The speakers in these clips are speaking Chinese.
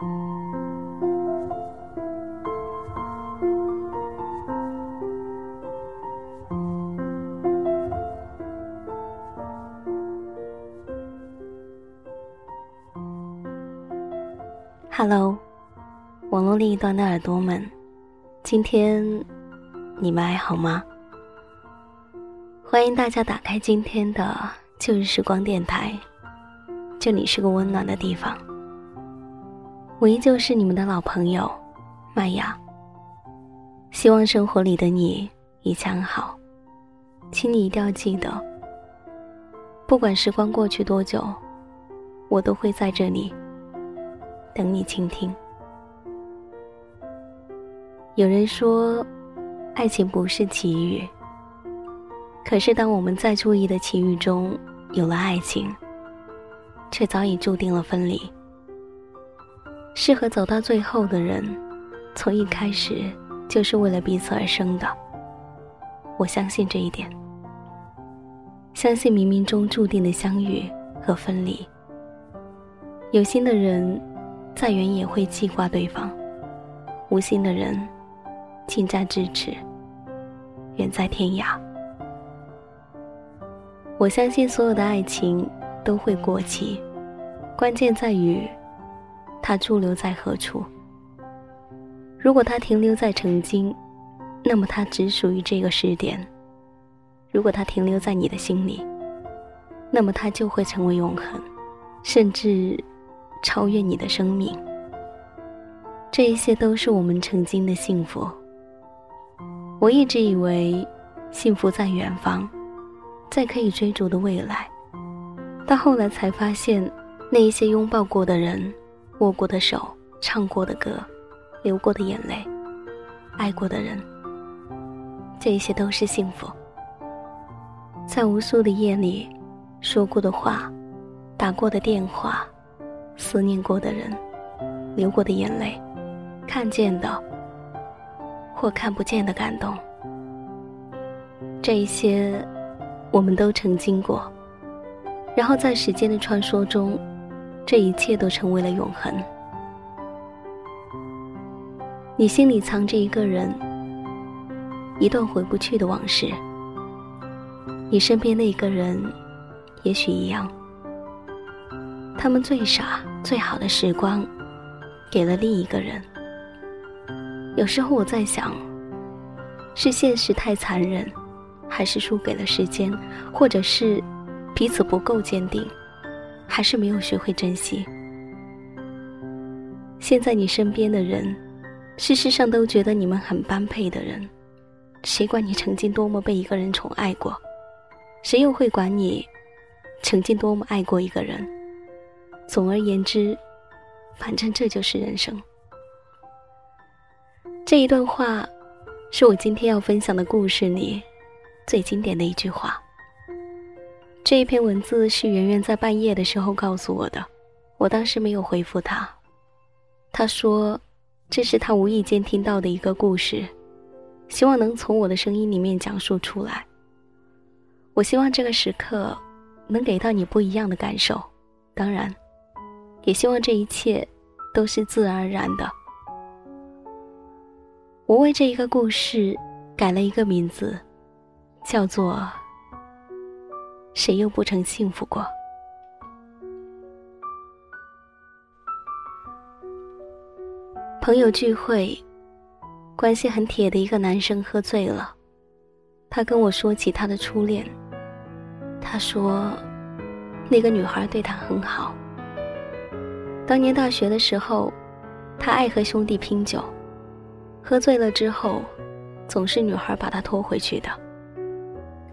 Hello，网络另一端的耳朵们，今天你们还好吗？欢迎大家打开今天的旧日时光电台，这里是个温暖的地方。我依旧是你们的老朋友麦雅。希望生活里的你一切安好，请你一定要记得，不管时光过去多久，我都会在这里。等你倾听。有人说，爱情不是奇遇。可是，当我们在注意的奇遇中有了爱情，却早已注定了分离。适合走到最后的人，从一开始就是为了彼此而生的。我相信这一点，相信冥冥中注定的相遇和分离。有心的人。再远也会记挂对方，无心的人，近在咫尺，远在天涯。我相信所有的爱情都会过期，关键在于它驻留在何处。如果它停留在曾经，那么它只属于这个时点；如果它停留在你的心里，那么它就会成为永恒，甚至。超越你的生命，这一切都是我们曾经的幸福。我一直以为，幸福在远方，在可以追逐的未来。到后来才发现，那一些拥抱过的人，握过的手，唱过的歌，流过的眼泪，爱过的人，这一些都是幸福。在无数的夜里，说过的话，打过的电话。思念过的人，流过的眼泪，看见的或看不见的感动，这一些我们都曾经过。然后在时间的穿梭中，这一切都成为了永恒。你心里藏着一个人，一段回不去的往事。你身边那个人，也许一样。他们最傻、最好的时光，给了另一个人。有时候我在想，是现实太残忍，还是输给了时间，或者是彼此不够坚定，还是没有学会珍惜？现在你身边的人，事实上都觉得你们很般配的人，谁管你曾经多么被一个人宠爱过？谁又会管你曾经多么爱过一个人？总而言之，反正这就是人生。这一段话，是我今天要分享的故事里最经典的一句话。这一篇文字是圆圆在半夜的时候告诉我的，我当时没有回复他。他说，这是他无意间听到的一个故事，希望能从我的声音里面讲述出来。我希望这个时刻能给到你不一样的感受，当然。也希望这一切都是自然而然的。我为这一个故事改了一个名字，叫做“谁又不曾幸福过”。朋友聚会，关系很铁的一个男生喝醉了，他跟我说起他的初恋。他说，那个女孩对他很好。当年大学的时候，他爱和兄弟拼酒，喝醉了之后，总是女孩把他拖回去的，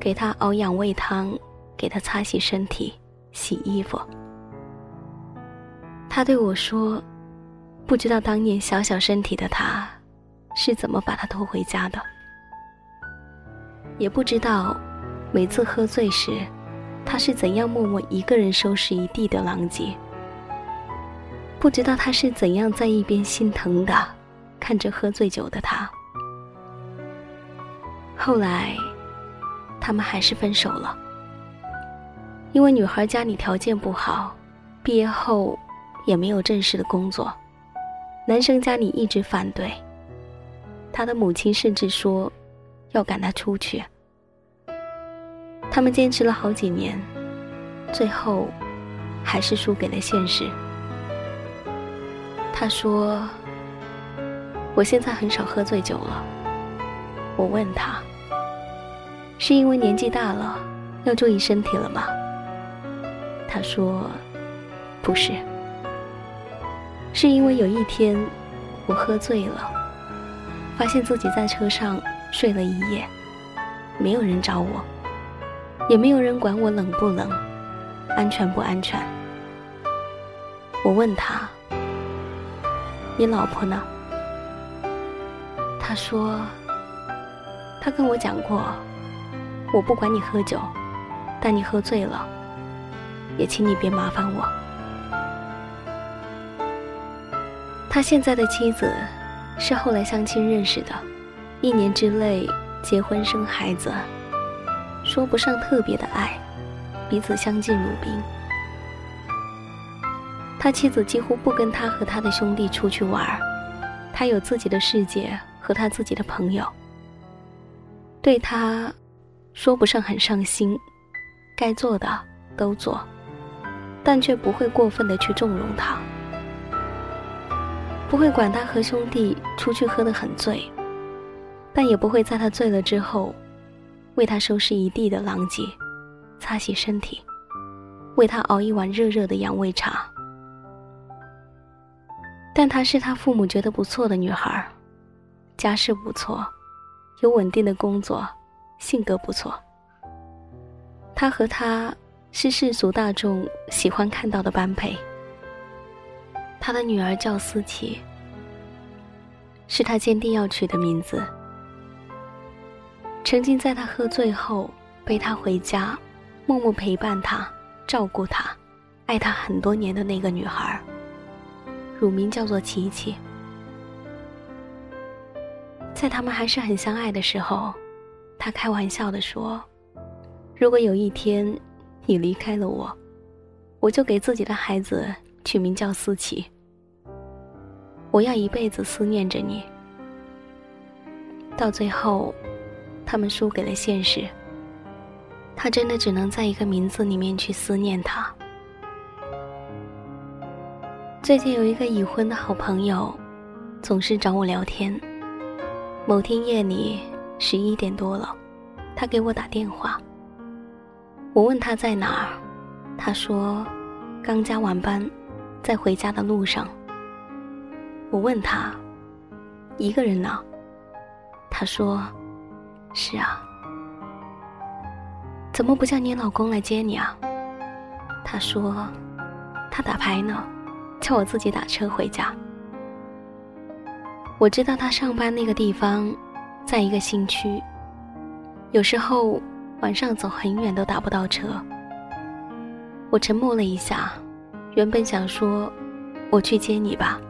给他熬养胃汤，给他擦洗身体、洗衣服。他对我说：“不知道当年小小身体的他，是怎么把他拖回家的，也不知道每次喝醉时，他是怎样默默一个人收拾一地的狼藉。”不知道他是怎样在一边心疼的看着喝醉酒的他。后来，他们还是分手了，因为女孩家里条件不好，毕业后也没有正式的工作，男生家里一直反对，他的母亲甚至说要赶他出去。他们坚持了好几年，最后还是输给了现实。他说：“我现在很少喝醉酒了。”我问他：“是因为年纪大了，要注意身体了吗？”他说：“不是。”是因为有一天，我喝醉了，发现自己在车上睡了一夜，没有人找我，也没有人管我冷不冷，安全不安全。我问他：“你老婆呢？”他说：“他跟我讲过，我不管你喝酒，但你喝醉了，也请你别麻烦我。”他现在的妻子是后来相亲认识的，一年之内结婚生孩子，说不上特别的爱，彼此相敬如宾。他妻子几乎不跟他和他的兄弟出去玩他有自己的世界和他自己的朋友。对他，说不上很上心，该做的都做，但却不会过分的去纵容他。不会管他和兄弟出去喝得很醉，但也不会在他醉了之后，为他收拾一地的狼藉，擦洗身体，为他熬一碗热热的养胃茶。但她是他父母觉得不错的女孩，家世不错，有稳定的工作，性格不错。他和她是世俗大众喜欢看到的般配。他的女儿叫思琪，是他坚定要取的名字。曾经在他喝醉后背他回家，默默陪伴他、照顾他、爱他很多年的那个女孩，乳名叫做琪琪。在他们还是很相爱的时候，他开玩笑的说：“如果有一天你离开了我，我就给自己的孩子取名叫思琪。”我要一辈子思念着你。到最后，他们输给了现实。他真的只能在一个名字里面去思念他。最近有一个已婚的好朋友，总是找我聊天。某天夜里十一点多了，他给我打电话。我问他在哪儿，他说刚加完班，在回家的路上。我问他：“一个人呢？”他说：“是啊。”怎么不叫你老公来接你啊？他说：“他打牌呢，叫我自己打车回家。”我知道他上班那个地方，在一个新区。有时候晚上走很远都打不到车。我沉默了一下，原本想说：“我去接你吧。”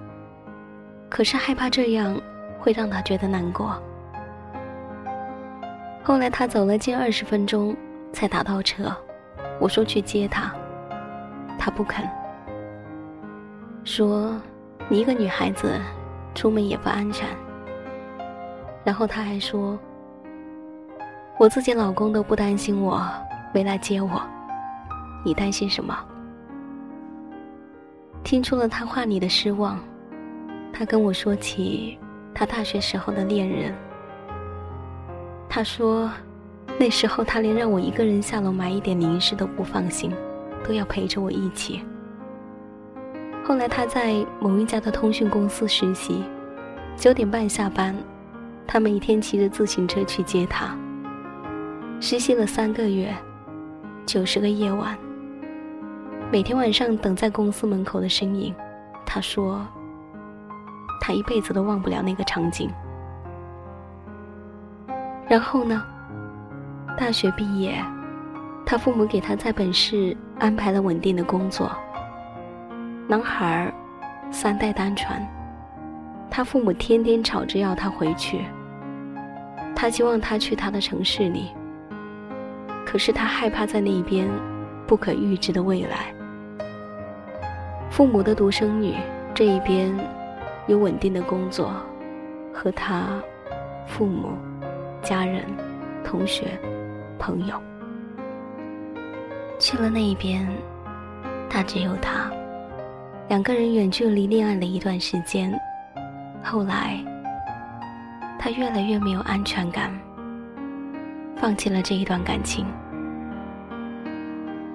可是害怕这样会让他觉得难过。后来他走了近二十分钟才打到车，我说去接他，他不肯，说你一个女孩子出门也不安全。然后他还说，我自己老公都不担心我没来接我，你担心什么？听出了他话里的失望。他跟我说起他大学时候的恋人。他说，那时候他连让我一个人下楼买一点零食都不放心，都要陪着我一起。后来他在某一家的通讯公司实习，九点半下班，他每天骑着自行车去接他。实习了三个月，九十个夜晚，每天晚上等在公司门口的身影，他说。他一辈子都忘不了那个场景。然后呢？大学毕业，他父母给他在本市安排了稳定的工作。男孩儿三代单传，他父母天天吵着要他回去。他希望他去他的城市里，可是他害怕在那边不可预知的未来。父母的独生女这一边。有稳定的工作，和他父母、家人、同学、朋友。去了那一边，他只有他，两个人远距离恋爱了一段时间，后来他越来越没有安全感，放弃了这一段感情。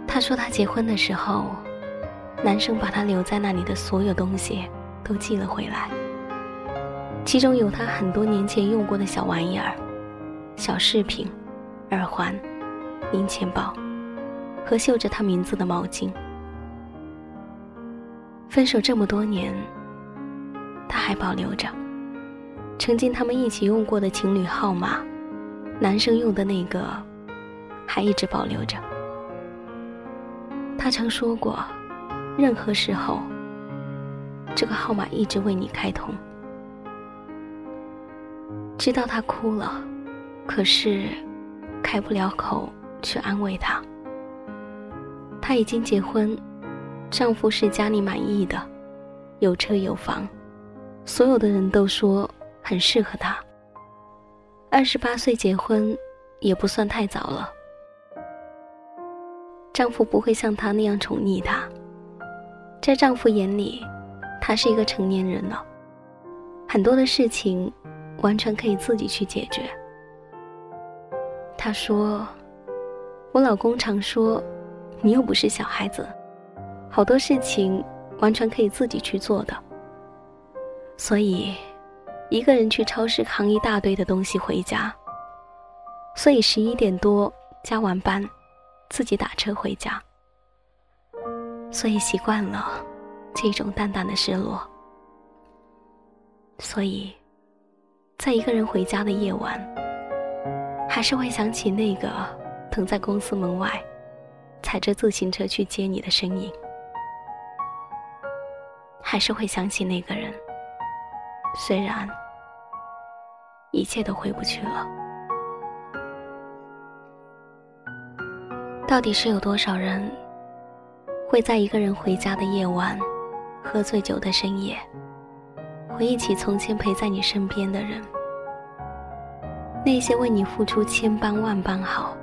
他说他结婚的时候，男生把他留在那里的所有东西都寄了回来，其中有他很多年前用过的小玩意儿、小饰品、耳环、零钱包。和绣着他名字的毛巾。分手这么多年，他还保留着曾经他们一起用过的情侣号码，男生用的那个，还一直保留着。他曾说过，任何时候，这个号码一直为你开通。知道他哭了，可是开不了口去安慰他。她已经结婚，丈夫是家里满意的，有车有房，所有的人都说很适合她。二十八岁结婚也不算太早了。丈夫不会像她那样宠溺她，在丈夫眼里，她是一个成年人了，很多的事情完全可以自己去解决。她说：“我老公常说。”你又不是小孩子，好多事情完全可以自己去做的。所以，一个人去超市扛一大堆的东西回家。所以十一点多加完班，自己打车回家。所以习惯了这种淡淡的失落。所以，在一个人回家的夜晚，还是会想起那个等在公司门外。踩着自行车去接你的身影，还是会想起那个人。虽然一切都回不去了，到底是有多少人会在一个人回家的夜晚，喝醉酒的深夜，回忆起从前陪在你身边的人，那些为你付出千般万般好。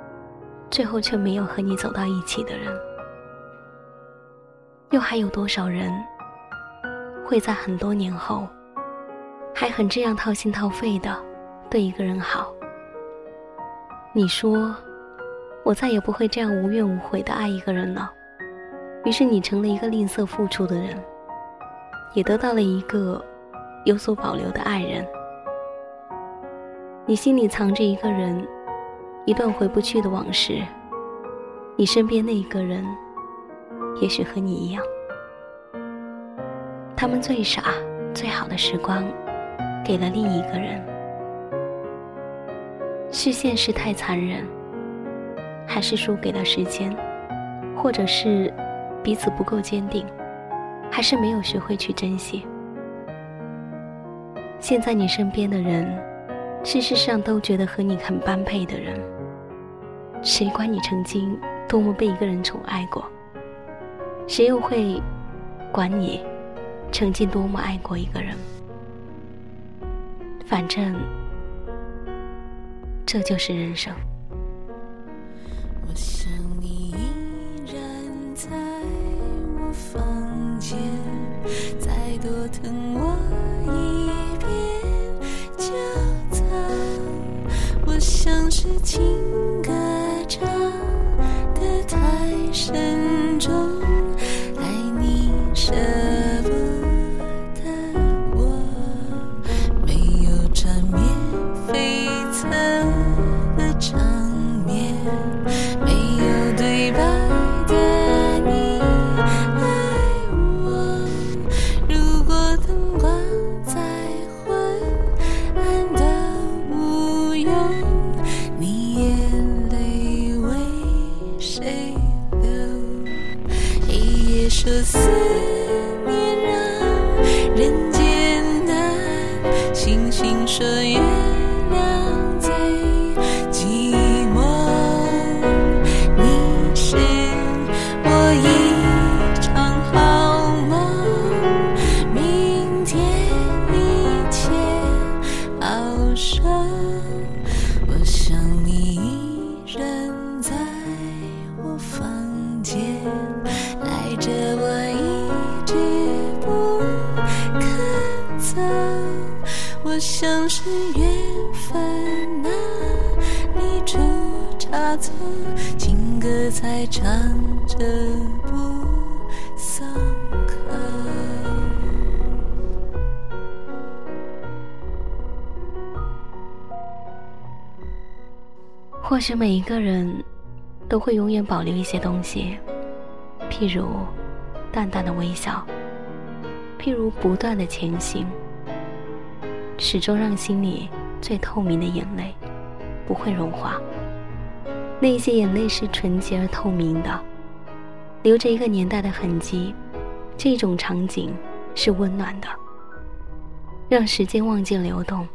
最后却没有和你走到一起的人，又还有多少人会在很多年后，还很这样掏心掏肺的对一个人好？你说，我再也不会这样无怨无悔的爱一个人了。于是你成了一个吝啬付出的人，也得到了一个有所保留的爱人。你心里藏着一个人。一段回不去的往事，你身边那一个人，也许和你一样，他们最傻、最好的时光，给了另一个人。是现实太残忍，还是输给了时间，或者是彼此不够坚定，还是没有学会去珍惜？现在你身边的人，事实上都觉得和你很般配的人。谁管你曾经多么被一个人宠爱过？谁又会管你曾经多么爱过一个人？反正这就是人生。或许每一个人都会永远保留一些东西，譬如淡淡的微笑，譬如不断的前行，始终让心里最透明的眼泪不会融化。那些眼泪是纯洁而透明的，留着一个年代的痕迹。这种场景是温暖的，让时间忘记流动，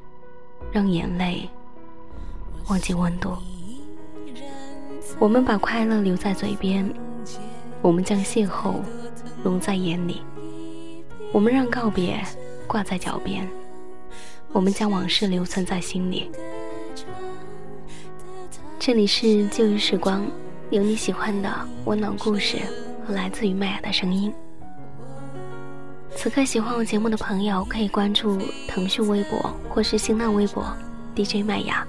让眼泪忘记温度。我们把快乐留在嘴边，我们将邂逅融在眼里，我们让告别挂在脚边，我们将往事留存在心里。这里是旧日时光，有你喜欢的温暖故事和来自于麦雅的声音。此刻喜欢我节目的朋友，可以关注腾讯微博或是新浪微博 DJ 麦雅，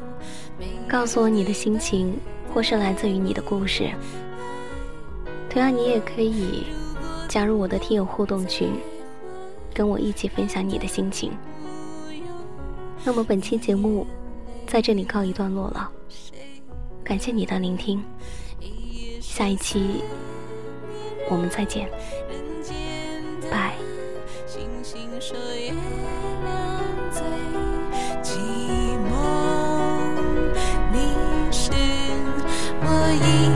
告诉我你的心情或是来自于你的故事。同样，你也可以加入我的听友互动群，跟我一起分享你的心情。那么本期节目在这里告一段落了。感谢你的聆听，下一期我们再见，像